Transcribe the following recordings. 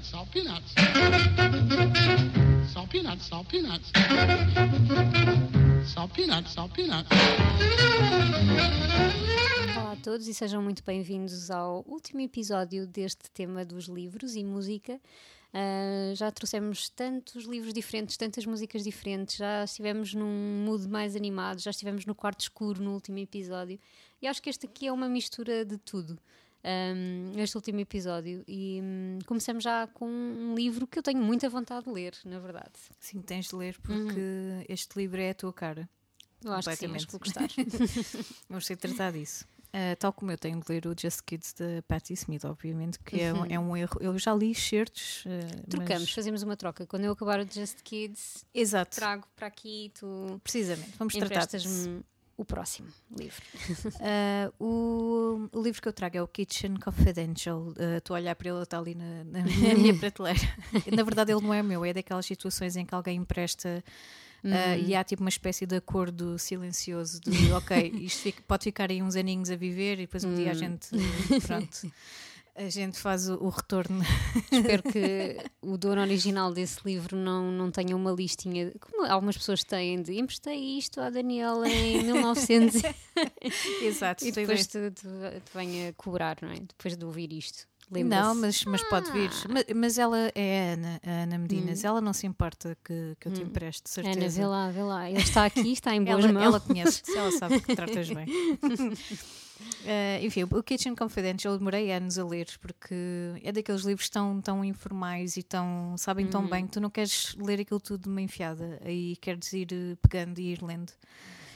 peanuts, salt peanuts. Salt peanuts, salt peanuts. Salt peanuts, salt peanuts. Olá a todos e sejam muito bem-vindos ao último episódio deste tema dos livros e música. Uh, já trouxemos tantos livros diferentes, tantas músicas diferentes, já estivemos num mood mais animado, já estivemos no quarto escuro no último episódio e acho que este aqui é uma mistura de tudo. Um, este último episódio e um, começamos já com um livro que eu tenho muita vontade de ler, na verdade. Sim, tens de ler porque uhum. este livro é a tua cara. Eu acho que sim, acho que vou gostar. Vamos ter de tratar disso. Uh, tal como eu tenho de ler o Just Kids de Patti Smith, obviamente, que é, um, uhum. é um erro. Eu já li certos. Uh, Trocamos, mas... fazemos uma troca. Quando eu acabar o Just Kids, Exato. trago para aqui tu. Precisamente, vamos tratar o próximo livro. uh, o, o, livro que eu trago é o Kitchen Confidential. Estou uh, a olhar para ele, está ali na, na, na minha prateleira. na verdade, ele não é meu, é daquelas situações em que alguém empresta Uh, e há tipo uma espécie de acordo silencioso de ok, isto fica, pode ficar aí uns aninhos a viver e depois um dia a hum. gente pronto a gente faz o, o, retorno. Espero que o dono original desse livro não, não tenha uma listinha, como algumas pessoas têm, de emprestei isto à Daniela em 1900. Exato, e depois te, te, te venha cobrar, não é? Depois de ouvir isto. Não, mas, mas pode vir. Ah. Mas, mas, ela é a Ana, a Ana Medinas. Hum. Ela não se importa que, que eu te hum. empreste, certeza. Ana, vê lá, vê lá. Ele está aqui, está em boas ela, mãos. Ela conhece, ela sabe que tratas bem. Uh, enfim, o Kitchen Confidential eu demorei anos a ler porque é daqueles livros tão, tão informais e tão sabem tão bem uhum. que tu não queres ler aquilo tudo de uma enfiada, aí queres ir eh, pegando e ir lendo.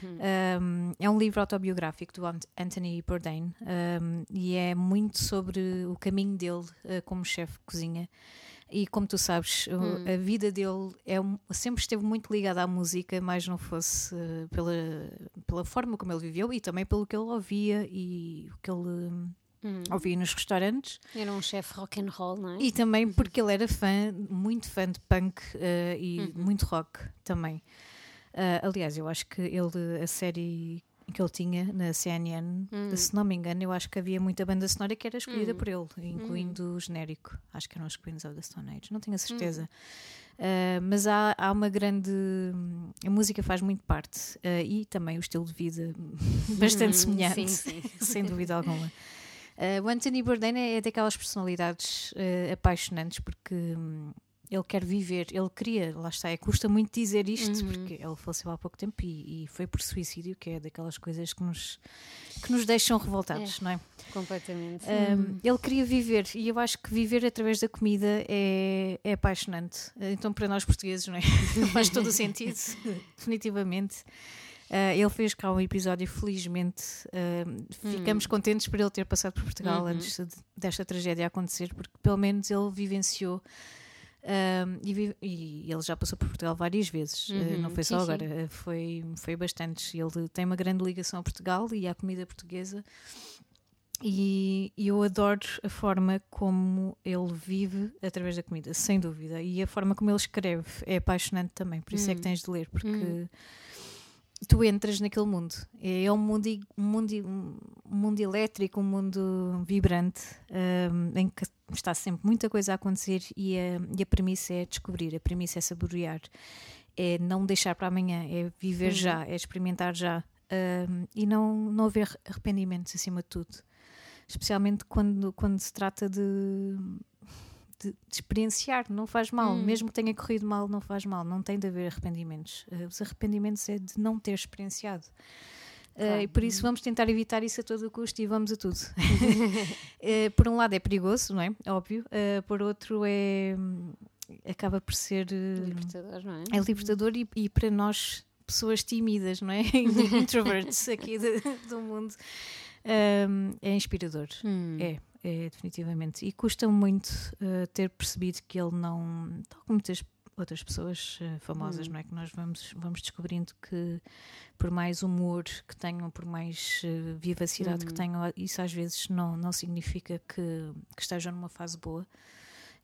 Um, é um livro autobiográfico do Anthony Bourdain um, e é muito sobre o caminho dele uh, como chefe de cozinha. E como tu sabes, hum. a vida dele é, sempre esteve muito ligada à música, mais não fosse uh, pela, pela forma como ele viveu e também pelo que ele ouvia e o que ele. Hum. Ouvia nos restaurantes. Era um chefe rock and roll, não é? E também porque ele era fã, muito fã de punk uh, e uhum. muito rock também. Uh, aliás, eu acho que ele, a série que ele tinha na CNN, hum. se não me engano, eu acho que havia muita banda sonora que era escolhida hum. por ele, incluindo hum. o genérico. Acho que eram os Queens of the Stone Age, não tenho a certeza. Uh, mas há, há uma grande. A música faz muito parte uh, e também o estilo de vida bastante semelhante, sim, sim. sem dúvida alguma. Uh, o Anthony Bourdain é daquelas personalidades apaixonantes porque hum, ele quer viver, ele queria, lá está, é, custa muito dizer isto, uhum. porque ele faleceu há pouco tempo e, e, foi por suicídio, que é daquelas coisas que nos, que nos deixam revoltados, é, não é? Completamente. Um, uhum. Ele queria viver e eu acho que viver através da comida é, é apaixonante. Então, para nós portugueses, não é? Faz todo o sentido, definitivamente. Uh, ele fez cá um episódio, felizmente. Uh, ficamos hum. contentes por ele ter passado por Portugal uhum. antes de, desta tragédia acontecer, porque pelo menos ele vivenciou um, e, e, ele já passou por Portugal várias vezes, ah, uhum, não foi só sim, agora, sim. foi, foi bastante. Ele tem uma grande ligação a Portugal e à comida portuguesa. E, e eu adoro a forma como ele vive através da comida, sem dúvida. E a forma como ele escreve é apaixonante também, por isso uhum. é que hum. tens de ler, porque uhum tu entras naquele mundo. É um mundo, um mundo, um mundo elétrico, um mundo vibrante, um, em que está sempre muita coisa a acontecer e a, e a premissa é descobrir, a premissa é saborear, é não deixar para amanhã, é viver uhum. já, é experimentar já um, e não, não haver arrependimentos acima de tudo. Especialmente quando, quando se trata de de, de, experienciar, não faz mal, hum. mesmo que tenha corrido mal, não faz mal, não tem de haver arrependimentos. Uh, os arrependimentos é de não ter experienciado. Uh, e por isso vamos tentar evitar isso a todo custo e vamos a tudo. uh, por um lado é perigoso, não é? Óbvio. por outro é acaba por ser libertador, não é? É libertador e, e para nós pessoas tímidas, não é? Introverts aqui do, do mundo. Um, é inspirador. Hum. É, é, definitivamente. E custa muito uh, ter percebido que ele não, tal como muitas outras pessoas uh, famosas, hum. não é? Que nós vamos, vamos descobrindo que, por mais humor que tenham, por mais uh, vivacidade hum. que tenham, isso às vezes não, não significa que, que estejam numa fase boa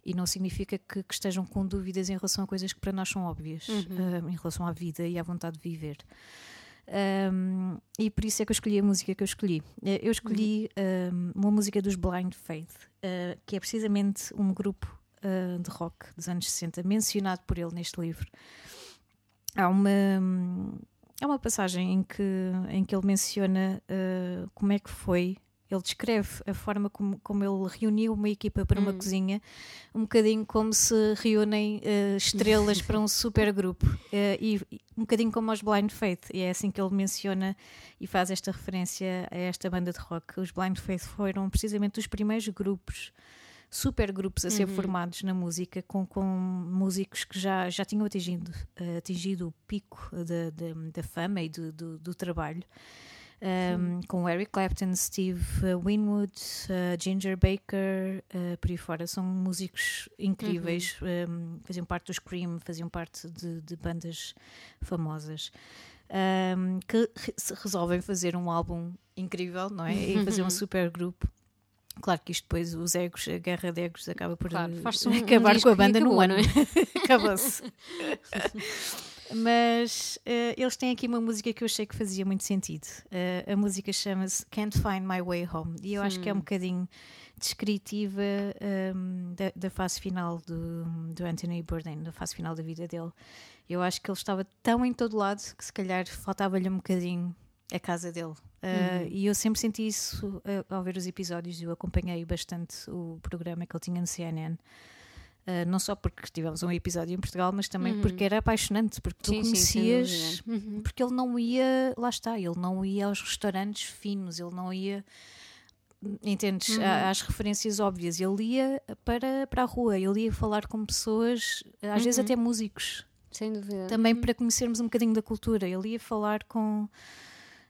e não significa que, que, estejam com dúvidas em relação a coisas que para nós são óbvias, uhum. uh, em relação à vida e à vontade de viver. Um, e por isso é que eu escolhi a música que eu escolhi. Eh, eu escolhi um, uma música dos Blind Faith, uh, que é precisamente um grupo uh, de rock dos anos 60, mencionado por ele neste livro. Há uma, há uma passagem em que, em que ele menciona uh, como é que foi ele descreve a forma como, como ele reuniu uma equipa para uma hum. cozinha, um bocadinho como se reúnem uh, estrelas para um super grupo, uh, e, um bocadinho como os Blind Faith, e é assim que ele menciona e faz esta referência a esta banda de rock. Os Blind Faith foram precisamente os primeiros grupos super grupos a ser uhum. formados na música com, com músicos que já, já tinham atingido, uh, atingido o pico da fama e do, do, do trabalho um, com Eric Clapton, Steve Winwood, uh, Ginger Baker, uh, por aí fora. São músicos incríveis, uhum. um, faziam parte do Scream, faziam parte de, de bandas famosas. Um, que re resolvem fazer um álbum incrível, não é? E fazer um super grupo. Claro que isto depois, os egos, a guerra de egos acaba por claro, um, acabar com a banda no ano. É? Acabou-se. Mas uh, eles têm aqui uma música que eu achei que fazia muito sentido. Uh, a música chama-se Can't Find My Way Home e eu hum. acho que é um hum. bocadinho descritiva um, da, da, fase final do, do Anthony Bourdain, da fase final da vida dele. Eu acho que ele estava tão em todo lado que se calhar faltava-lhe um bocadinho a casa dele. Uh, E eu sempre senti isso ao ver os episódios. Eu acompanhei bastante o programa que ele tinha no CNN. Uh, não só porque tivemos um episódio em Portugal, mas também uhum. porque era apaixonante, porque tu sim, conhecias, sim, uhum. porque ele não ia, lá está, ele não ia aos restaurantes finos, ele não ia, entendes, uhum. às referências óbvias, ele ia para, para a rua, ele ia falar com pessoas, às vezes uhum. até músicos. Sem dúvida. Também uhum. para conhecermos um bocadinho da cultura, ele ia falar com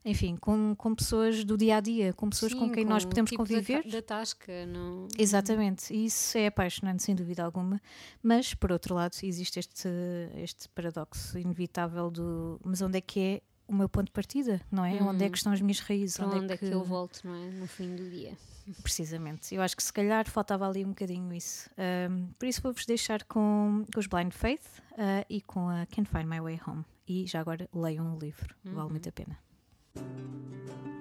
enfim, com, com pessoas do dia a dia, com pessoas Sim, com quem com nós podemos tipo conviver. Da, da tasca, não. Exatamente, e isso é apaixonante, sem dúvida alguma. Mas, por outro lado, existe este, este paradoxo inevitável do. Mas onde é que é o meu ponto de partida, não é? Hum. Onde é que estão as minhas raízes? Para onde, onde é, que... é que eu volto, não é? No fim do dia. Precisamente. Eu acho que se calhar faltava ali um bocadinho isso. Um, por isso vou-vos deixar com, com, os Blind Faith uh, e com a Can't Find My Way Home. E já agora leiam o livro, uhum. vale muito a pena. Strange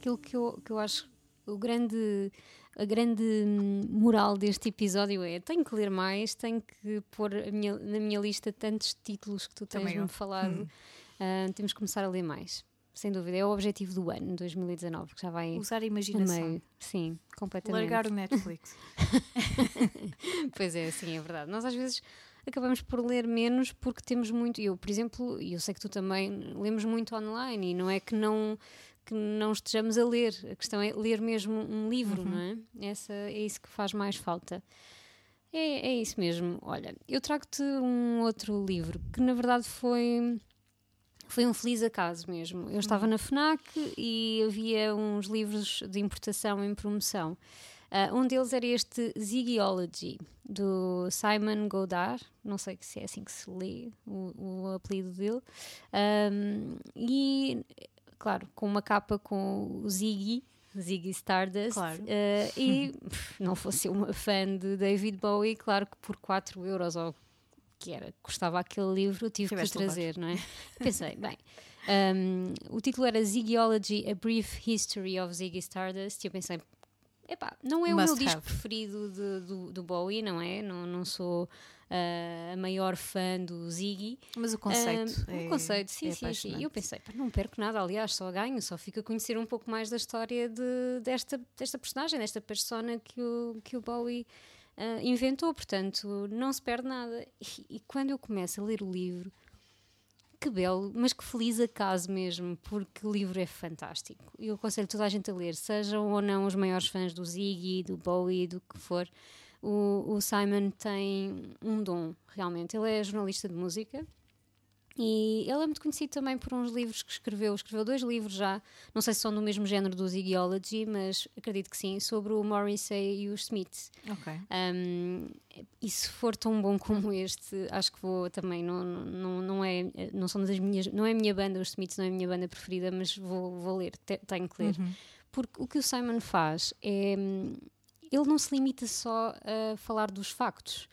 aquilo que eu, que eu acho o grande a grande moral deste episódio é tenho que ler mais, tenho que pôr minha, na minha lista tantos títulos que tu tens-me falado. Hum. Uh, temos que começar a ler mais. Sem dúvida, é o objetivo do ano 2019, que já vai. Usar a imaginação. Meio. Sim, completamente. Largar o Netflix. pois é, sim, é verdade. Nós às vezes acabamos por ler menos porque temos muito. Eu, por exemplo, e eu sei que tu também lemos muito online e não é que não que não estejamos a ler. A questão é ler mesmo um livro, uhum. não é? Essa, é isso que faz mais falta. É, é isso mesmo. Olha, eu trago-te um outro livro que na verdade foi foi um feliz acaso mesmo. Eu estava na FNAC e havia uns livros de importação em promoção. Uh, um deles era este Ziggyology, do Simon Godard, não sei se é assim que se lê o, o apelido dele. Um, e, claro, com uma capa com o Ziggy, Ziggy Stardust. Claro. Uh, e não fosse uma fã de David Bowie, claro que por 4 euros ou que era, custava aquele livro, tive Tiveste que o trazer, não é? Pensei, bem, um, o título era Ziggyology, A Brief History of Ziggy Stardust, e eu pensei, epá, não é Must o meu have. disco preferido de, do, do, Bowie, não é? Não, não sou uh, a maior fã do Ziggy. Mas o conceito. Um, é, o conceito, sim, é sim, sim. Eu pensei, pá, não perco nada, aliás, só ganho, só fico a conhecer um pouco mais da história de, desta, desta personagem, desta persona que o, que o Bowie uh, inventou, portanto, não se perde nada. E, e, quando eu começo a ler o livro, que belo, mas que feliz acaso mesmo, porque o livro é fantástico. Eu aconselho toda a gente a ler, sejam ou não os maiores fãs do Ziggy, do Bowie, do que for. O, o Simon tem um dom, realmente. Ele é jornalista de música e ele é muito conhecido também por uns livros que escreveu. Escreveu dois livros já, não sei se são do mesmo género do Ziggyology, mas acredito que sim, sobre o Morrissey e os Smiths. Ok. Um, e se for tão bom como este, acho que vou também. Não, não, não, é, não são das minhas, não é a minha banda, os Smiths não é a minha banda preferida, mas vou, vou ler, tenho que ler. Uhum. Porque o que o Simon faz é. Ele não se limita só a falar dos factos.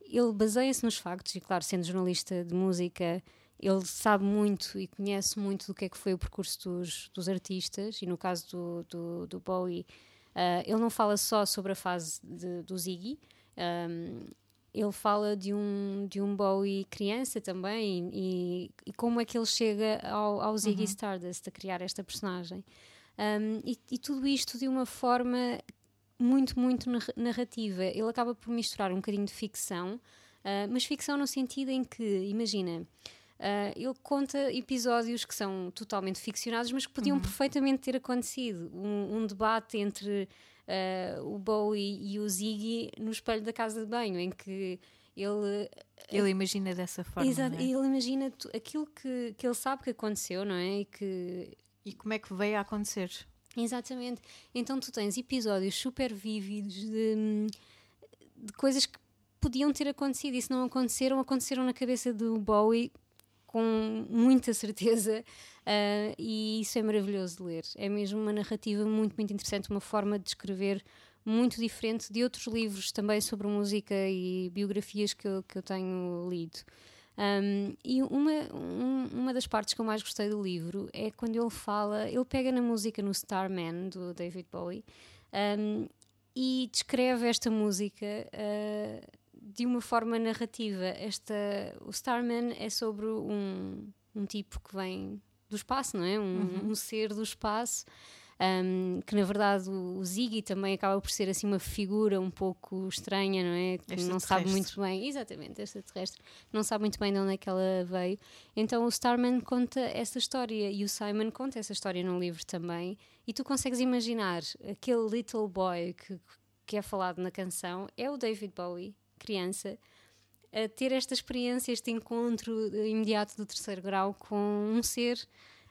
Ele baseia-se nos factos, e claro, sendo jornalista de música ele sabe muito e conhece muito do que é que foi o percurso dos, dos artistas, e no caso do, do, do Bowie, uh, ele não fala só sobre a fase de, do Ziggy, um, ele fala de um, de um Bowie criança também e, e como é que ele chega ao, ao Ziggy uhum. Stardust a criar esta personagem. Um, e, e, tudo isto de uma forma muito, muito narrativa. Ele acaba por misturar um bocadinho de ficção, uh, mas ficção no sentido em que, imagina, Uh, ele conta episódios que são totalmente ficcionados, mas que podiam uhum. perfeitamente ter acontecido. Um, um debate entre uh, o Bowie e o Ziggy no espelho da casa de banho, em que ele. Ele imagina dessa forma. Exato, é? ele imagina aquilo que, que ele sabe que aconteceu, não é? E, que... e como é que veio a acontecer. Exatamente. Então tu tens episódios super vívidos de, de coisas que podiam ter acontecido e se não aconteceram, aconteceram na cabeça do Bowie com muita certeza uh, e isso é maravilhoso de ler. É mesmo uma narrativa muito, muito interessante, uma forma de escrever muito diferente de outros livros também sobre música e biografias que eu, que eu tenho lido. Um, e uma, um, uma das partes que eu mais gostei do livro é quando ele fala, ele pega na música no Starman do David Bowie um, e descreve esta música uh, de uma forma narrativa. Esta, o Starman é sobre um, um tipo que vem do espaço, não é? Um, uhum. um ser do espaço. Um, que na verdade o, o Ziggy também acaba por ser assim uma figura um pouco estranha, não é? Que não sabe muito bem, exatamente, extraterrestre, não sabe muito bem de onde é que ela veio. Então o Starman conta essa história e o Simon conta essa história no livro também. E tu consegues imaginar aquele little boy que, que é falado na canção é o David Bowie criança a ter esta experiência, este encontro imediato do terceiro grau com um ser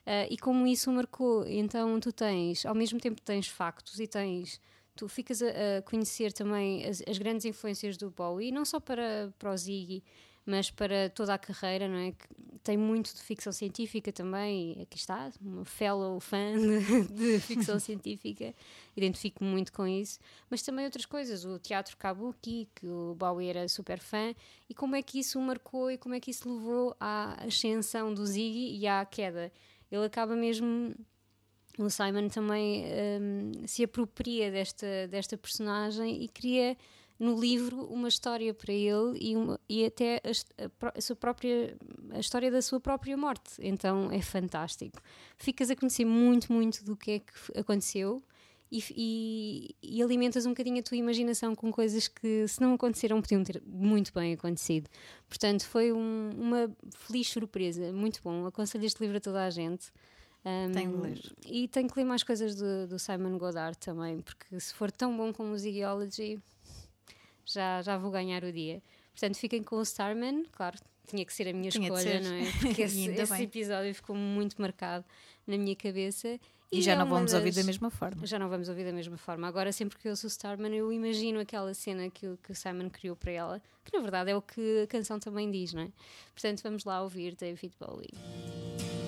uh, e como isso marcou. Então tu tens, ao mesmo tempo tens factos e tens tu ficas a, a conhecer também as, as, grandes influências do Bowie, não só para, para o Ziggy, mas para toda a carreira, não é? Que tem muito de ficção científica também, e aqui está, uma fellow fã de, de ficção científica, identifico muito com isso, mas também outras coisas, o teatro kabuki, que o Bowie era super fã, e como é que isso o marcou e como é que isso levou à ascensão do Ziggy e à queda. Ele acaba mesmo o Simon também um, se apropria desta, desta personagem e cria no livro uma história para ele e, uma, e até a, a, sua própria a história da sua própria morte. Então é fantástico. Ficas a conhecer muito, muito do que é que aconteceu e, e, e, alimentas um bocadinho a tua imaginação com coisas que, se não aconteceram, podiam ter muito bem acontecido. Portanto, foi um, uma feliz surpresa, muito bom. Aconselho este livro a toda a gente. Um, tenho de ler. E tenho que ler mais coisas do, do, Simon Goddard também, porque se for tão bom como o Zigology, já, já vou ganhar o dia. Portanto, fiquem com o Starman, claro, tinha que ser a minha tinha escolha, não é? Porque esse, esse episódio ficou muito marcado na minha cabeça. E, e já é não vamos das... ouvir da mesma forma. Já não vamos ouvir da mesma forma. Agora, sempre que eu sou Starman, eu imagino aquela cena que, o, que o Simon criou para ela, que na verdade é o que a canção também diz, não é? Portanto, vamos lá ouvir David Bowie.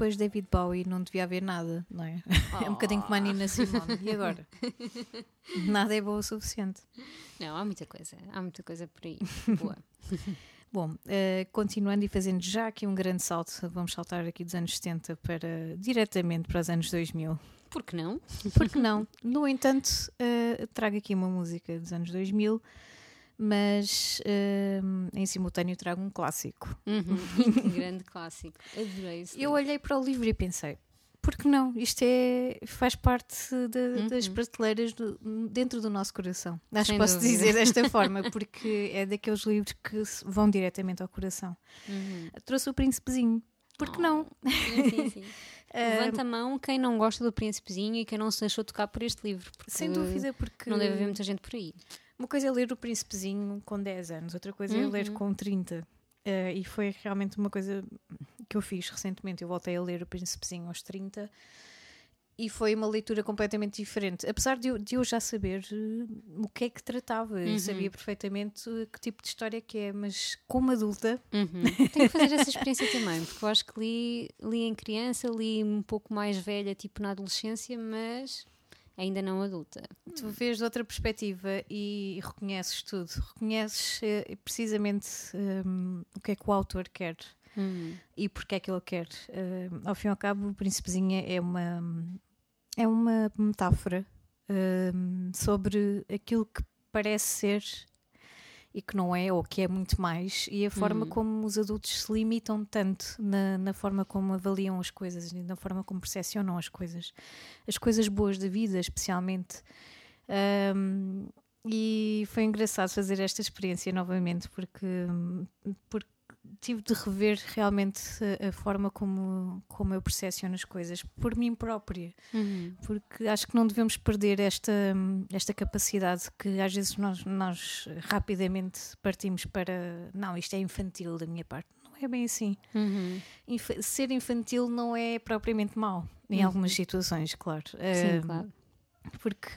Depois de David Bowie não devia haver nada, não é? É um bocadinho como a Nina Simone. E agora? Nada é bom o suficiente. Não, há muita coisa. Há muita coisa por aí. Boa. Bom, uh, continuando e fazendo já aqui um grande salto, vamos saltar aqui dos anos 70 para diretamente para os anos 2000. Por que não? Porque não? No entanto, uh, trago aqui uma música dos anos 2000, mas uh, em simultâneo trago um clássico. Uhum. um grande clássico. Adorei isso. Eu olhei para o livro e pensei, porque não? Isto é, faz parte de, uhum. das prateleiras do, dentro do nosso coração. Acho Sem que posso dúvida. dizer desta forma, porque é daqueles livros que vão diretamente ao coração. Uhum. Trouxe o Príncipezinho. Porque oh. não? Sim, sim, sim. Levanta a mão quem não gosta do Príncipezinho e quem não se deixou tocar por este livro. Sem dúvida, porque. Não deve haver muita gente por aí. Uma coisa é ler o Príncipezinho com 10 anos, outra coisa uhum. é ler uhum. com 30. Uh, eh, e foi realmente uma coisa que eu fiz recentemente. Eu voltei a ler o Príncipezinho aos 30 e foi uma leitura completamente diferente. Apesar de eu, de eu já saber uh, o que é que tratava, uhum. eu sabia perfeitamente que tipo de história que é, mas como adulta. Uhum. Tenho que fazer essa experiência também, porque eu acho que li, li em criança, li um pouco mais velha, tipo na adolescência, mas ainda não adulta. Tu vês de outra perspectiva e reconheces tudo, reconheces uh, precisamente um, o que é que o autor quer. Uhum. E porque é que ele quer. Uh, ao fim e ao cabo, o Príncipezinha é uma é uma metáfora um, sobre aquilo que parece ser e que não é, ou que é muito mais, e a forma uhum. como os adultos se limitam tanto na, na, forma como avaliam as coisas na forma como percepcionam as coisas, as coisas boas da vida, especialmente. Um, e foi engraçado fazer esta experiência novamente, porque, porque tive de rever realmente a, a, forma como, como eu percepciono as coisas por mim própria, uhum. porque acho que não devemos perder esta, esta capacidade que às vezes nós, nós rapidamente partimos para não, isto é infantil da minha parte. Não é bem assim. Uhum. Inf ser infantil não é propriamente mau, em uhum. algumas situações, claro. Sim, uh, claro porque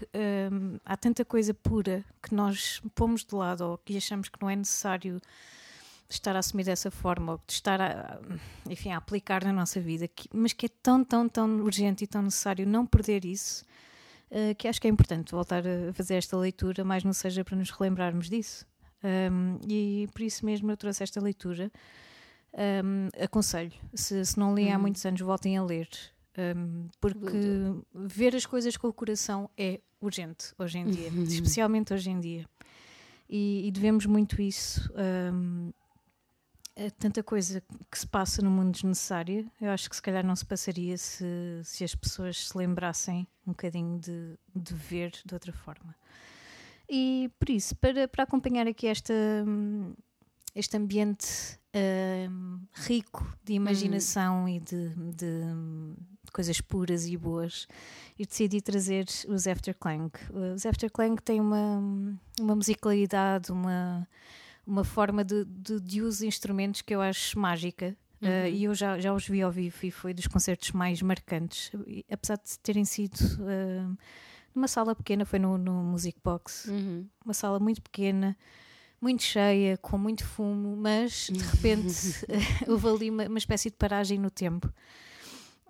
um, há tanta coisa pura que nós pomos de lado ou que achamos que não é necessário de estar a assumir dessa forma, ou de estar a, enfim, a aplicar na nossa vida, mas que é tão, tão, tão urgente e tão necessário não perder isso, uh, que acho que é importante voltar a fazer esta leitura, mais não seja para nos relembrarmos disso. E por isso mesmo eu trouxe esta leitura. Aconselho, se, se não li há uhum. muitos anos, voltem a ler. Um, porque ver as coisas com o coração é urgente hoje em dia, uhum. especialmente hoje em dia. E, e devemos muito isso um, é tanta coisa que se passa no mundo desnecessária. Eu acho que se calhar não se passaria se, se as pessoas se lembrassem um bocadinho de, de ver de outra forma. E por isso, para, para acompanhar aqui esta, este ambiente uh, rico de imaginação e de, de, de, coisas puras e boas, eu decidi trazer os Afterclang. Os Afterclang têm uma, uma musicalidade, uma uma forma de, de, de uso de instrumentos que eu acho mágica. Uhum. Uh, e eu já, já os vi ao vivo e foi dos concertos mais marcantes, e, apesar de terem sido uh, numa sala pequena, foi no, no Music Box, uhum. uma sala muito pequena, muito cheia, com muito fumo, mas de repente houve ali uma, uma espécie de paragem no tempo.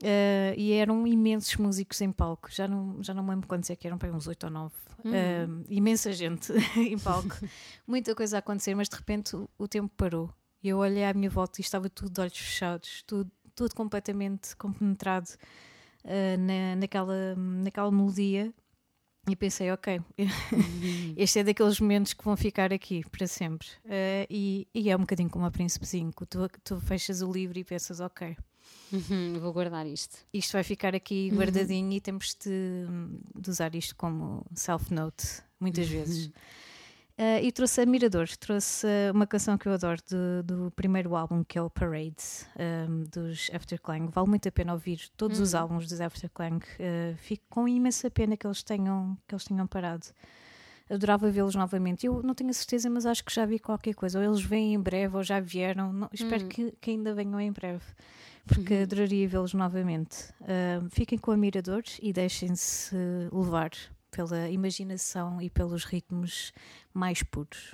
Uh, e eram imensos músicos em palco, já não, já não me lembro quantos é que eram, para uns oito ou nove. Uhum. Uh, imensa gente em palco, muita coisa a acontecer, mas de repente o, o, tempo parou. E eu olhei à minha volta e estava tudo de olhos fechados, tudo, tudo completamente compenetrado uh, na, naquela, naquela melodia. E pensei, ok, uhum. este é daqueles momentos que vão ficar aqui para sempre. e, e, é um bocadinho como a Príncipezinho, tu, tu fechas o livro e pensas, ok, Uhum, vou guardar isto. Isto vai ficar aqui uhum. guardadinho uhum. e temos de, de, usar isto como self-note, muitas uhum. vezes. Uh, e trouxe a Mirador, trouxe uma canção que eu adoro do, do, primeiro álbum, que é o Parade, um, dos Afterclang. Vale muito a pena ouvir todos os uhum. álbuns dos Afterclang. Uh, fico com imensa pena que eles tenham, que eles tenham parado. Adorava vê-los novamente. Eu não tenho a certeza, mas acho que já vi qualquer coisa. Ou eles vêm em breve, ou já vieram. Não, espero hum. que, que ainda venham em breve porque uhum. adoraria vê-los novamente. Uh, fiquem com a Mirador e deixem-se levar pela imaginação e pelos ritmos mais puros.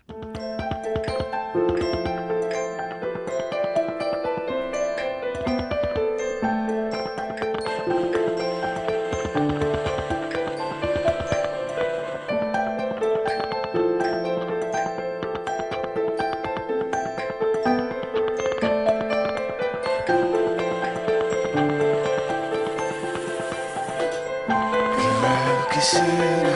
see.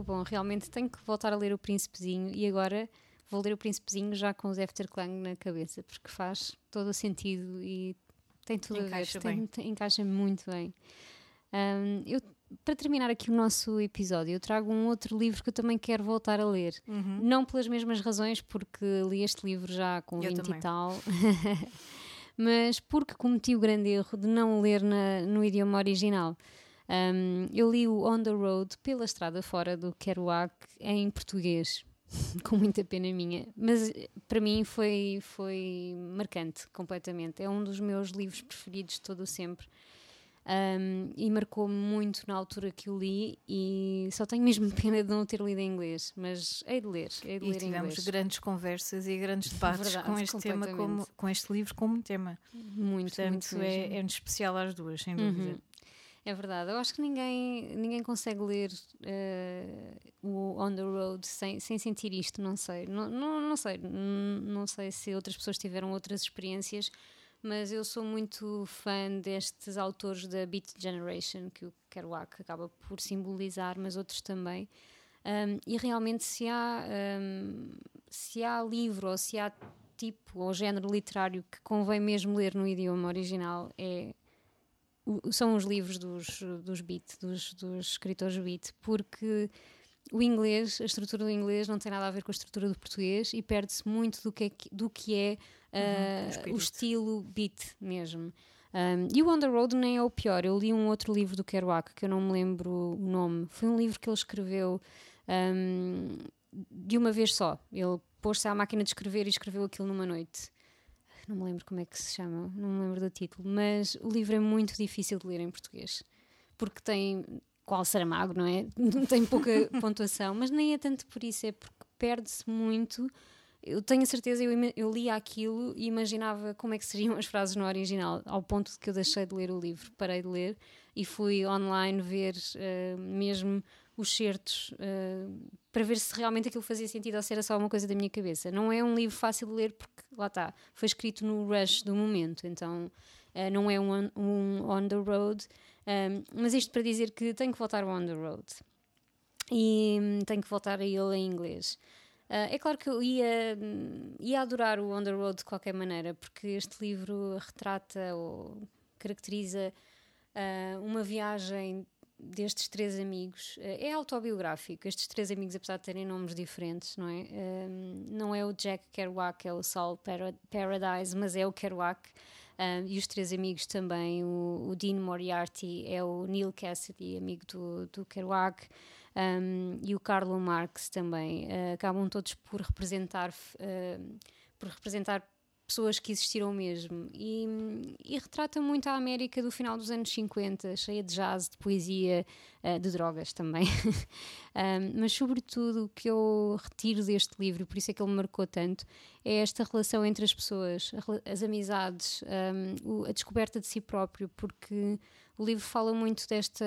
Que bom, realmente tenho que voltar a ler o Príncipezinho e agora vou ler o Príncipezinho já com os Efterklang na cabeça, porque faz todo o sentido e tem tudo Encaixa a ver, bem. tem- encaixa muito bem. Ahm, eu para terminar aqui o nosso episódio, eu trago um outro livro que eu também quero voltar a ler. Não pelas mesmas razões, porque li este livro já com Eu 20 também. e tal, mas porque cometi o grande erro de não ler na- no idioma original. Um, eu li o On the Road pela estrada fora do Kerouac em português, com muita pena minha, mas eh, para mim foi, foi marcante completamente. É um dos meus livros preferidos de todo o sempre. Um, e marcou-me muito na altura que o li e só tenho mesmo pena de não ter lido em inglês, mas hei de ler, hei de E ler em tivemos inglês. grandes conversas e grandes debates Verdade, com este tema, como, com este livro como tema. Muito, Portanto, muito é, é especial às duas, sem dúvida. Uhum. É verdade, eu acho que ninguém, ninguém consegue ler eh, o On the Road sem, sem sentir isto, não sei. Não, não, não sei, não, sei se outras pessoas tiveram outras experiências, mas eu sou muito fã destes autores da Beat Generation, que o Kerouac acaba por simbolizar, mas outros também. Um, e realmente, se há, um, se há livro ou se há tipo ou género literário que convém mesmo ler no idioma original, é são os livros dos, dos beat, dos, dos escritores beat, porque o inglês, a estrutura do inglês não tem nada a ver com a estrutura do português e perde-se muito do que é, do que é ah, o o, espírito. estilo beat mesmo. Um, e o On the Road nem é o pior. Eu li um outro livro do Kerouac que eu não me lembro o nome. Foi um livro que ele escreveu um, de uma vez só. Ele pôs-se à máquina de escrever e escreveu aquilo numa noite. Não me lembro como é que se chama, não me lembro do título, mas o livro é muito difícil de ler em português porque tem qual Saramago, não é? tem pouca pontuação, mas nem é tanto por isso, é porque perde-se muito. Eu tenho a certeza, eu, eu lia aquilo e imaginava como é que seriam as frases no original, ao ponto de que eu deixei de ler o livro, parei de ler e fui online ver eh, mesmo os certos eh, para ver se realmente aquilo fazia sentido ou se era só uma coisa da minha cabeça. Não é um livro fácil de ler porque, lá está, foi escrito no rush do momento, então eh, não é um, on- um on the road, um, mas isto para dizer que tenho que voltar ao On the Road e hum, tenho que voltar a ele em inglês. Ah, é claro que eu ia, hum, ia adorar o On the Road de qualquer maneira, porque este livro retrata ou caracteriza ah, uma viagem destes três amigos. Ah, é autobiográfico, estes três amigos, apesar de terem nomes diferentes, não é? Hum, não é o Jack Kerouac, é o Saul Para- Paradise, mas é o Kerouac. Um, e os três amigos também, o, o Dean Moriarty é o Neil Cassidy, amigo do, do Kerouac, um, e o Carlo Marx também. Uh, acabam todos por representar, uh, por representar pessoas que existiram mesmo. E, e retrata muito a América do final dos anos 50, cheia de jazz, de poesia, uh, de drogas também. Um, mas, sobretudo, o que eu retiro deste livro, por isso é que ele me marcou tanto, é esta relação entre as pessoas, as amizades, um, a descoberta de si próprio, porque o livro fala muito desta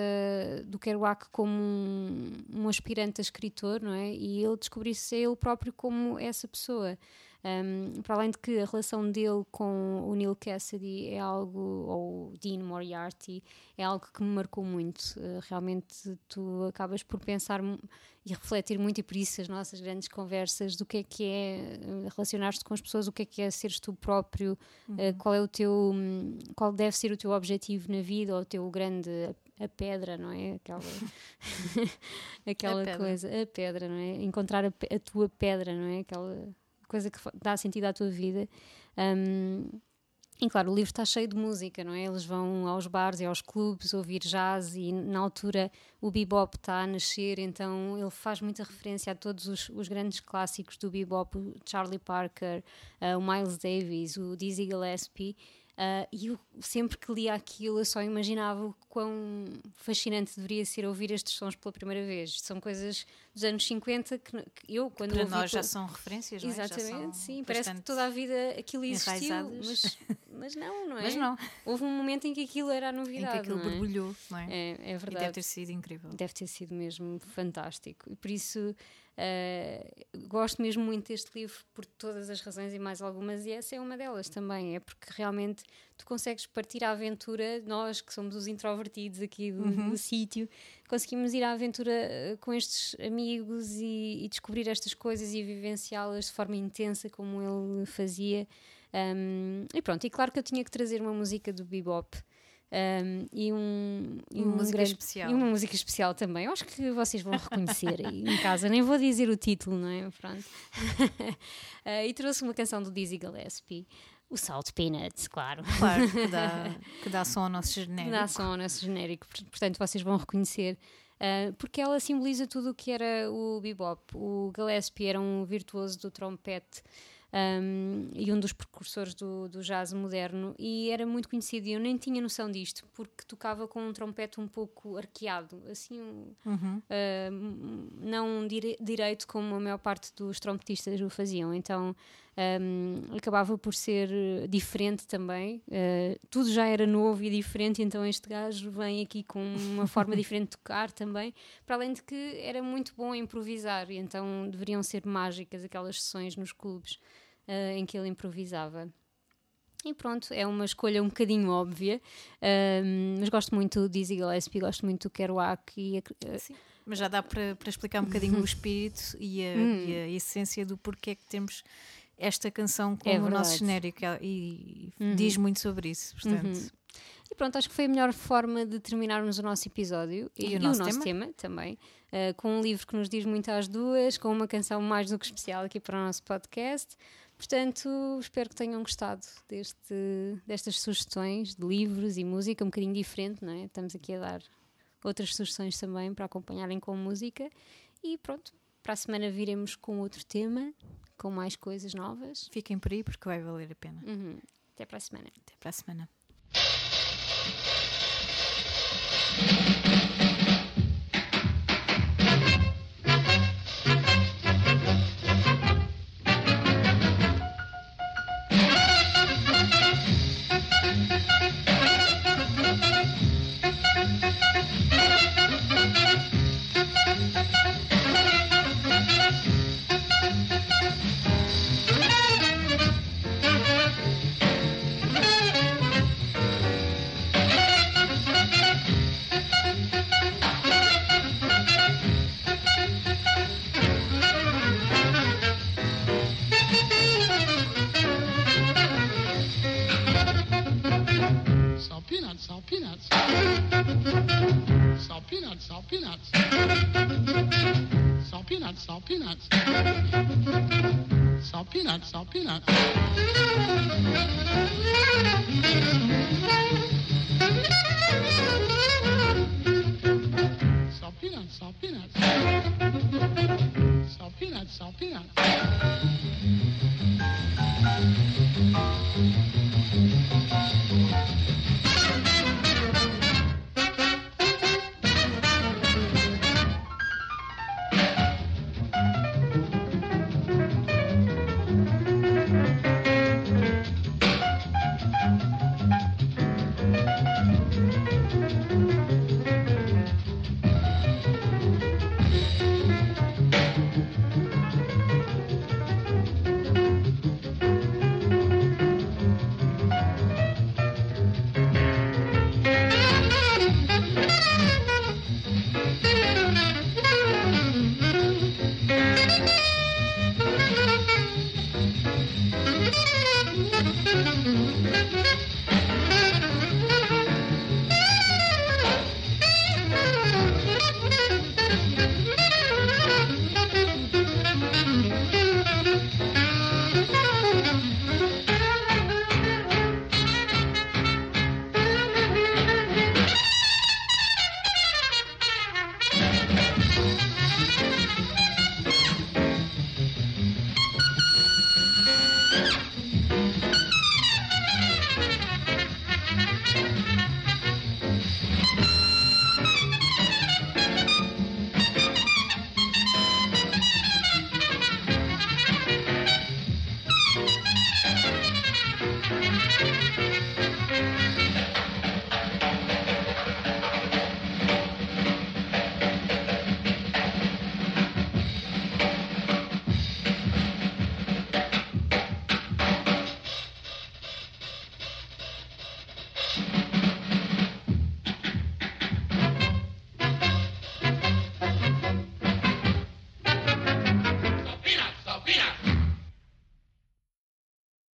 do Kerouac como um, um aspirante a escritor, não é? E ele descobrir-se ele próprio como essa pessoa. Um, para além de que a relação dele com o Neil Cassidy é algo, ou o Dean Moriarty, é algo que me marcou muito. Uh, realmente tu acabas por pensar e refletir muito, e por isso as nossas grandes conversas do que é que é uh, relacionar-te com as pessoas, o que é que é seres tu próprio, uh, qual é o teu, hum, qual deve ser o teu objetivo na vida, ou o teu grande a pedra, não é? Aquela, aquela A coisa, a pedra, não é? Encontrar a, a tua pedra, não é? Aquela coisa que dá sentido à tua vida. Um, e claro, o livro está cheio de música, não é? Eles vão aos bares e aos clubes ouvir jazz e na altura o bebop está a nascer, então ele faz muita referência a todos os, os grandes clássicos do bebop, o Charlie Parker, uh, o Miles Davis, o Dizzy Gillespie. Uh, e eu sempre que lia aquilo eu só imaginava o quão fascinante deveria ser ouvir estes sons pela primeira vez. São coisas dos anos 50 que, que eu, quando Para ouvi nós já são referências, não é? Exatamente, sim. Parece que toda a vida aquilo existiu, mas, mas não, não é? Mas não, Houve um momento em que aquilo era a em novidade. que aquilo não é? borbulhou, não é? É, é E verdade. deve ter sido incrível. Deve ter sido mesmo fantástico. E por isso eh, gosto mesmo muito deste livro por todas as razões e mais algumas, e essa é uma delas também. É porque realmente tu consegues partir à aventura, nós que somos os introvertidos aqui do, do sítio, conseguimos ir à aventura eh, com estes amigos e, e descobrir estas coisas e vivenciá-las de forma intensa como ele fazia. Um, e pronto, e claro que eu tinha que trazer uma música do bebop. Um, e um, e Uma um música grande- especial. E uma música especial também. Eu acho que vocês vão reconhecer em casa. Nem vou dizer o título, não é? Pronto. Ah, e trouxe uma canção do Dizzy Gillespie, o Salt Peanuts, claro. Claro, que dá, que dá som ao nosso genérico. Dá som nesse genérico, por- portanto vocês vão reconhecer. ah, porque ela simboliza tudo o que era o bebop. O Gillespie era um virtuoso do trompete um, e um dos precursores do, do jazz moderno e era muito conhecido e eu nem tinha noção disto porque tocava com um trompete um pouco arqueado, assim um, Uhum. m- não dire- direito como a maior parte dos trompetistas o faziam. Então um, acabava por ser diferente também. Uh, tudo já era novo e diferente, então este gajo vem aqui com uma forma diferente de tocar também. Para além de que era muito bom improvisar, então deveriam ser mágicas aquelas sessões nos clubes uh, em que ele improvisava. E pronto, é uma escolha um bocadinho óbvia, um, mas gosto muito do Dizzy Gillespie, gosto muito do Kerouac e ac- Sim. Mas já dá para, para explicar um bocadinho o espírito e a, Hum. e a essência do porquê que temos esta canção como É o nosso genérico e Uhum. diz muito sobre isso. Portanto, Uhum. E pronto, acho que foi a melhor forma de terminarmos o nosso episódio E o nosso tema? também, uh, com um livro que nos diz muito às duas, com uma canção mais do que especial aqui para o nosso podcast. Portanto, espero que tenham gostado deste, destas sugestões de livros e música, um bocadinho diferente, não é? Estamos aqui a dar outras sugestões também para acompanharem com música. E pronto, para a semana viremos com outro tema, com mais coisas novas. fiquem por aí porque vai valer a pena. Uhum. Até para a semana. Até para a semana.